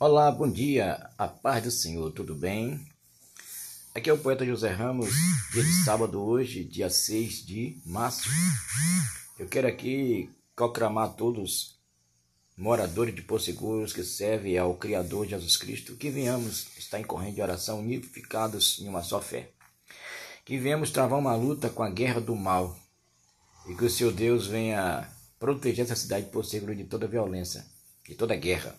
Olá, bom dia, a paz do Senhor, tudo bem? Aqui é o poeta José Ramos, dia de sábado hoje, dia 6 de março. Eu quero aqui proclamar a todos moradores de Seguros que servem ao Criador Jesus Cristo, que venhamos estar em corrente de oração unificados em uma só fé. Que venhamos travar uma luta com a guerra do mal e que o seu Deus venha proteger essa cidade de Porto Seguro de toda violência, de toda guerra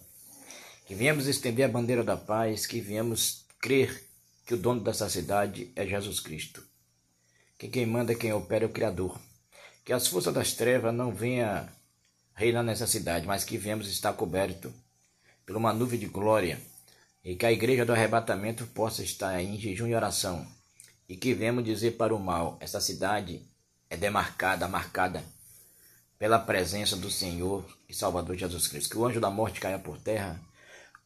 que viemos estender a bandeira da paz, que viemos crer que o dono dessa cidade é Jesus Cristo, que quem manda, quem opera é o Criador, que as forças das trevas não venham reinar nessa cidade, mas que viemos estar coberto por uma nuvem de glória, e que a igreja do arrebatamento possa estar em jejum e oração, e que viemos dizer para o mal, essa cidade é demarcada, marcada pela presença do Senhor e Salvador Jesus Cristo, que o anjo da morte caia por terra,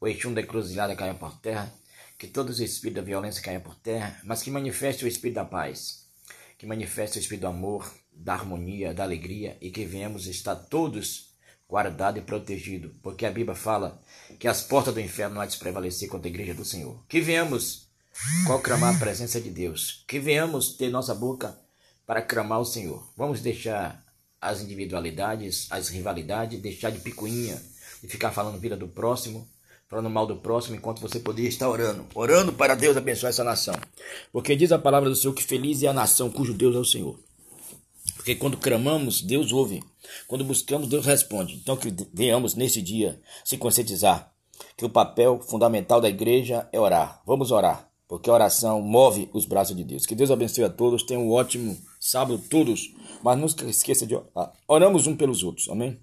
o Exum da encruzilhada caia por terra, que todos os espíritos da violência caiam por terra, mas que manifeste o espírito da paz, que manifeste o espírito do amor, da harmonia, da alegria e que venhamos estar todos guardados e protegidos, porque a Bíblia fala que as portas do inferno não há de prevalecer contra a igreja do Senhor. Que venhamos proclamar a presença de Deus, que venhamos ter nossa boca para clamar o Senhor. Vamos deixar as individualidades, as rivalidades, deixar de picuinha, de ficar falando vida do próximo, falando mal do próximo, enquanto você poderia estar orando, orando para Deus abençoar essa nação. Porque diz a palavra do Senhor que feliz é a nação cujo Deus é o Senhor. Porque quando clamamos, Deus ouve. Quando buscamos, Deus responde. Então que venhamos nesse dia se conscientizar que o papel fundamental da igreja é orar. Vamos orar, porque a oração move os braços de Deus. Que Deus abençoe a todos. Tenham um ótimo sábado todos. Mas não esqueça de orar. Oramos um pelos outros. Amém?